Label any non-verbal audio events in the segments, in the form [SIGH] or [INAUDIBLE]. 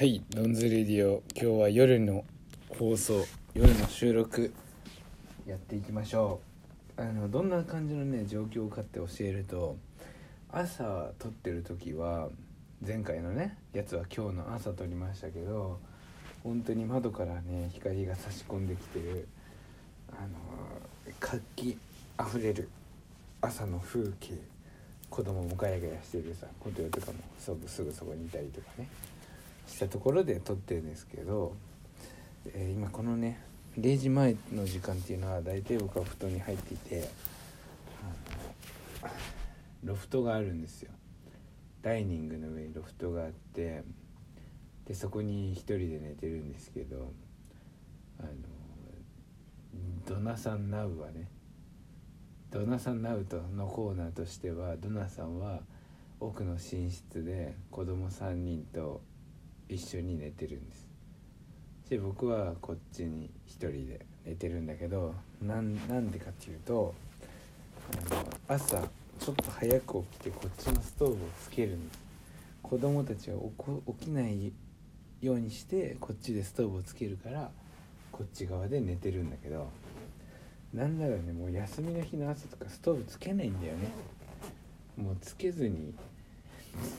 はいドンズレディオ。今日は夜の放送夜の収録やっていきましょう。あのどんな感じのね状況かって教えると朝撮ってる時は前回のねやつは今日の朝撮りましたけど本当に窓からね光が差し込んできてるあの活気あふれる朝の風景子供もガヤガヤしてるさ琴代とかもすぐすぐそこにいたりとかね。したところで撮ってるんですけど、えー今このね0時前の時間っていうのは大体僕は布団に入っていてロフトがあるんですよ。ダイニングの上にロフトがあってでそこに一人で寝てるんですけどあのドナさんナウはねドナさんナウトのコーナーとしてはドナさんは奥の寝室で子供3人と一緒に寝てるんです。で僕はこっちに一人で寝てるんだけどなんなんでかっていうとあの朝ちょっと早く起きてこっちのストーブをつけるんです子供たちは起こ起きないようにしてこっちでストーブをつけるからこっち側で寝てるんだけど。なんならねもう休みの日の朝とかストーブつけないんだよね。もうつけずに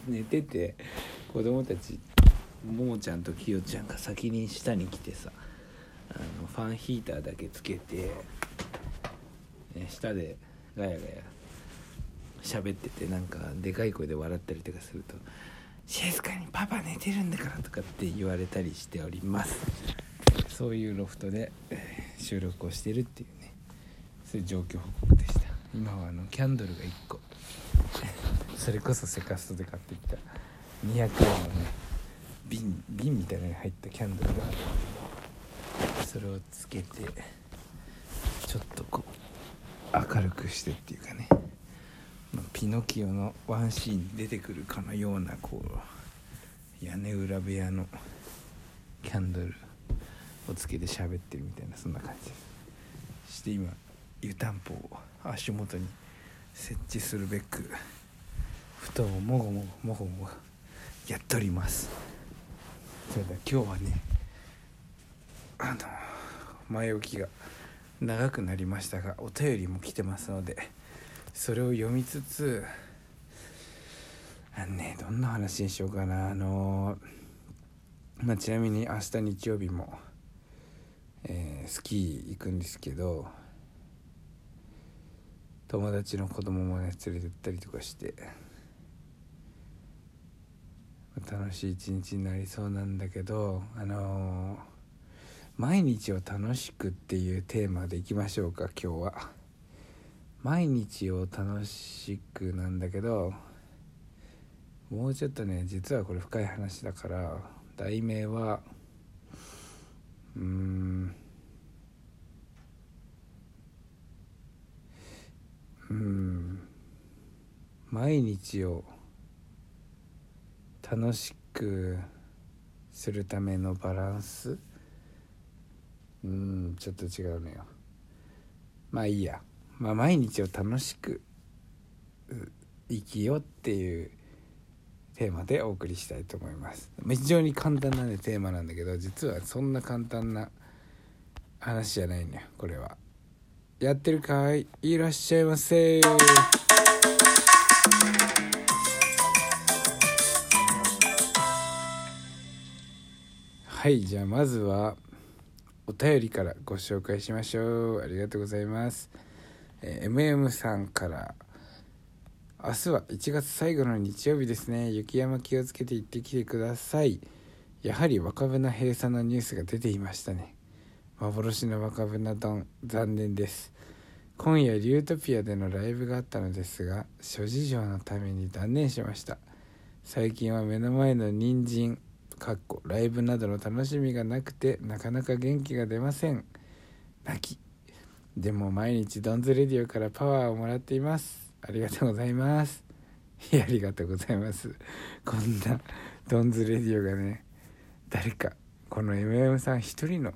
寝てて子供たちももちゃんときよちゃんが先に下に来てさあのファンヒーターだけつけて、ね、下でガヤガヤ喋っててなんかでかい声で笑ったりとかすると「静かにパパ寝てるんだから」とかって言われたりしております。そういうロフトで収録をしてるっていうね。そういう状況報告でした。今はあのキャンドルが1個。それこそセカストで買ってきた。200円のね瓶瓶みたいなのに入ったキャンドルがあるそれをつけてちょっとこう明るくしてっていうかね、まピノキオのワンシーンに出てくるかのようなこう屋根裏部屋のキャンドルをつけて喋ってるみたいなそんな感じ。ですして今湯たんぽを足元に設置するべく布団をもごもごもごもごやっております。今日はねあの前置きが長くなりましたがお便りも来てますのでそれを読みつつあのねどんな話にしようかな。あのまあちなみに明日日曜日も、えースキー行くんですけど友達の子供もね連れてったりとかして楽しい一日になりそうなんだけどあのー毎日を楽しくっていうテーマでいきましょうか今日は。毎日を楽しくなんだけどもうちょっとね実はこれ深い話だから題名はうーんうん毎日を楽しくするためのバランス？うんちょっと違うのよ。まあいいや、まあ、毎日を楽しく生きようっていうテーマでお送りしたいと思います。非常に簡単なねテーマなんだけど実はそんな簡単な話じゃないのよこれは。やってるかい？いらっしゃいませ。はいじゃあまずはお便りからご紹介しましょう。ありがとうございます、えー MM さんから明日は1月最後の日曜日ですね。雪山気をつけて行ってきてください。やはり若船閉鎖のニュースが出ていましたね。幻の若船丼残念です。今夜リュートピアでのライブがあったのですが諸事情のために断念しました。最近は目の前の人参かっこライブなどの楽しみがなくてなかなか元気が出ません。泣き。でも毎日ドンズレディオからパワーをもらっています。ありがとうございます。いやありがとうございます。こんなドンズレディオがね誰かこの MM さん一人の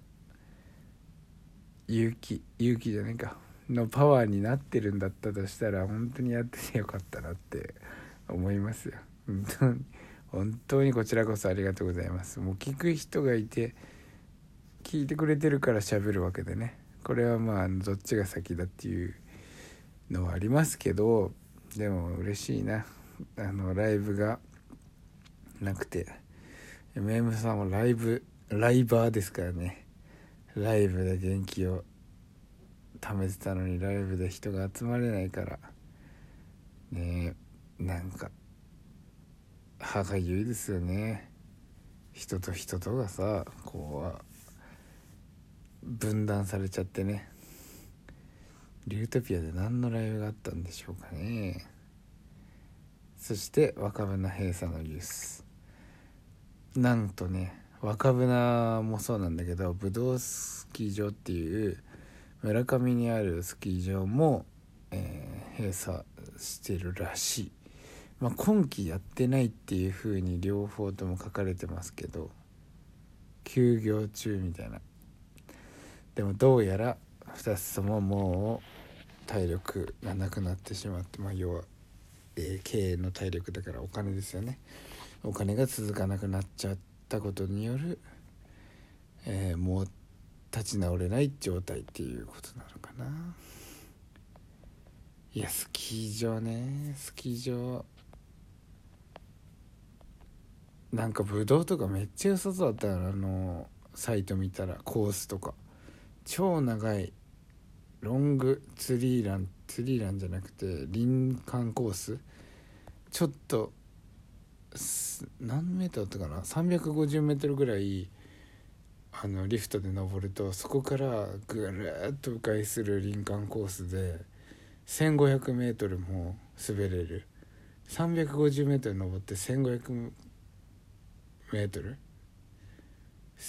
勇気勇気じゃないか。のパワーになってるんだったとしたら本当にやっててよかったなって思いますよ。本当に。本当にこちらこそありがとうございます。もう聞く人がいて聞いてくれてるから喋るわけでね。これはまあどっちが先だっていうのはありますけどでも嬉しいな。あのライブがなくて。MM さんもライブライバーですからね。ライブで元気を貯めてたのにライブで人が集まれないから。ねなんか歯がゆいですよね。人と人とがさこう分断されちゃってね。リュートピアで何のライブがあったんでしょうかね。そして若船閉鎖のニュース。なんとね若船もそうなんだけどブドウスキー場っていう村上にあるスキー場も、えー、閉鎖してるらしい、まあ、今季やってないっていう風に両方とも書かれてますけど休業中みたいな。でもどうやら2つとももう体力がなくなってしまってまあ要は、えー、経営の体力だからお金ですよね。お金が続かなくなっちゃったことによる、えー、もう立ち直れない状態っていうことなのかな。いやスキー場ね。スキー場なんかブドウとかめっちゃ良さそうだったのあのサイト見たらコースとか。超長いロングツリーランツリーランじゃなくて林間コース。ちょっと何メートルだったかな？350メートルぐらいあのリフトで登るとそこからぐるっと迂回する林間コースで 1500m も滑れる。350m 登って1500メートル？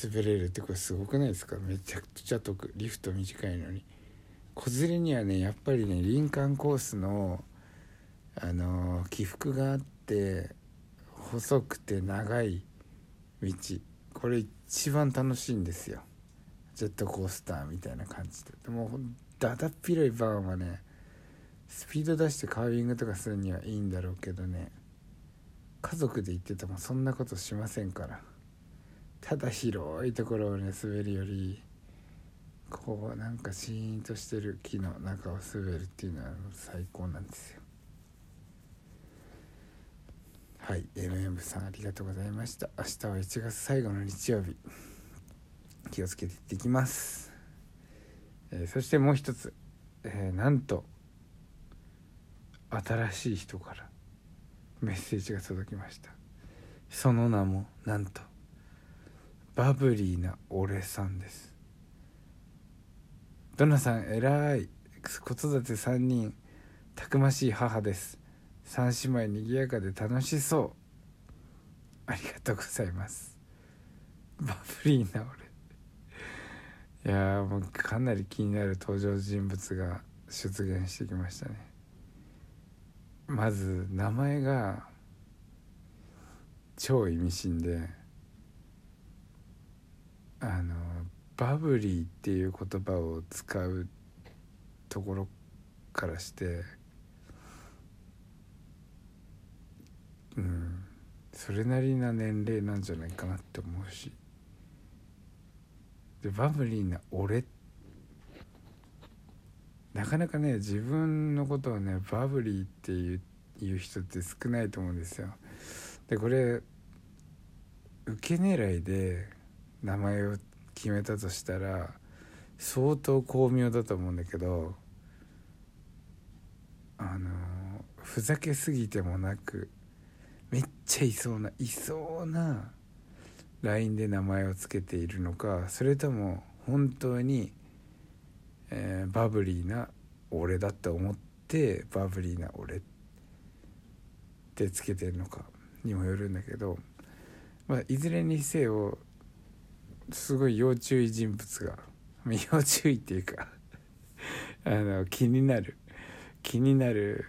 滑れるってこれすごくないですか？めちゃくちゃ得リフト短いのに。子連れにはねやっぱりね林間コースのあの起伏があって細くて長い道。これ一番楽しいんですよ。ジェットコースターみたいな感じで。でもだだっ広いバーンはねスピード出してカービングとかするにはいいんだろうけどね。家族で行っててもそんなことしませんから。ただ広いところをね滑るよりこうなんかシーンとしてる木の中を滑るっていうのは最高なんですよ。はい MM さんありがとうございました。明日は1月最後の日曜日。気をつけていってきます、えー、そしてもう一つ、えー、なんと新しい人からメッセージが届きました。その名もなんとバブリーな俺さんです。ドナさん偉い。子育て3人たくましい母です。三姉妹にぎやかで楽しそう。ありがとうございます。バブリーな俺。いやもうかなり気になる登場人物が出現してきましたね。まず名前が超意味深であのバブリーっていう言葉を使うところからしてうんそれなりな年齢なんじゃないかなって思うし。でバブリーな俺ってなかなかね自分のことをねバブリーっていういう人って少ないと思うんですよ。でこれ受け狙いで名前を決めたとしたら相当巧妙だと思うんだけどあのふざけすぎてもなくめっちゃいそうないそうな LINE で名前を付けているのかそれとも本当に、えー、バブリーな俺だって思ってバブリーな俺ってつけてるのかにもよるんだけど、まあ、いずれにせよすごい要注意人物が [LAUGHS] 要注意っていうか [LAUGHS] あの気になる気になる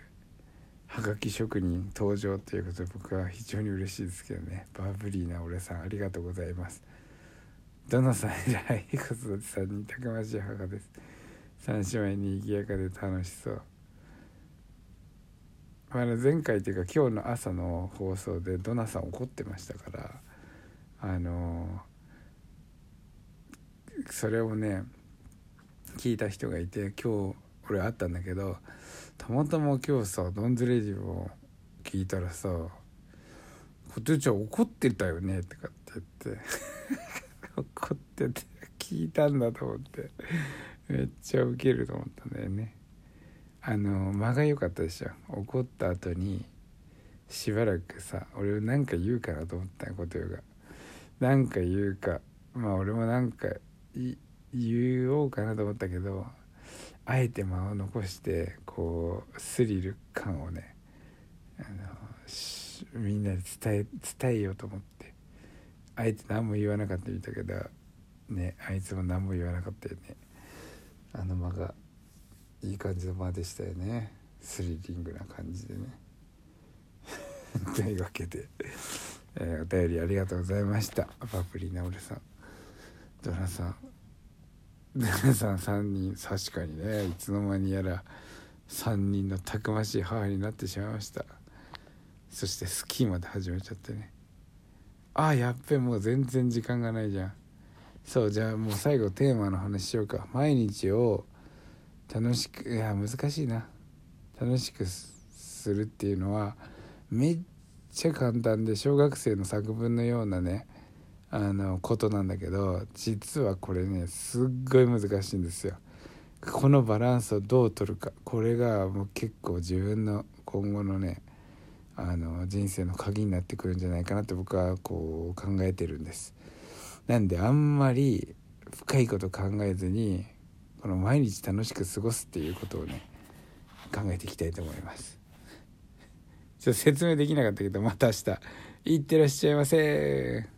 はがき職人登場ということで僕は非常に嬉しいですけどね。バブリーな俺さんありがとうございます。どのさん偉い子育てさんにたくましい母です。三姉妹に賑やかで楽しそう。あの前回っていうか今日の朝の放送でドナさん怒ってましたからあのそれをね聞いた人がいて今日俺会ったんだけどたまたま今日さドンズレジを聞いたらさ「こてちゃん怒ってたよね」とかって言って [LAUGHS] 怒ってて聞いたんだと思って。めっちゃウケると思ったんだよね。あの間が良かったでしょ怒った後にしばらくさ俺なんか言うかなと思ったことよが。なんか言うかまあ俺もなんか言おうかなと思ったけどあえて間を残してこうスリル感をねあのみんなで伝え伝えようと思って。あえて何も言わなかったみたけどねあいつも何も言わなかったよね。あの間がいい感じの間でしたよね。スリリングな感じでね。というわけで、えー、お便りありがとうございました。パプリナオルさん。ドラさん。ドラさん3人確かにねいつの間にやら3人のたくましい母になってしまいました。そしてスキーまで始めちゃってね。ああやっべもう全然時間がないじゃん。そうじゃあもう最後テーマの話しようか毎日を楽しくいや難しいな楽しくするっていうのはめっちゃ簡単で小学生の作文のようなねあのことなんだけど実はこれねすっごい難しいんですよ。このバランスをどう取るかこれがもう結構自分の今後のねあの人生の鍵になってくるんじゃないかなって僕はこう考えてるんです。なんであんまり深いこと考えずにこの毎日楽しく過ごすっていうことをね考えていきたいと思います。ちょっと説明できなかったけどまた明日。いってらっしゃいませ。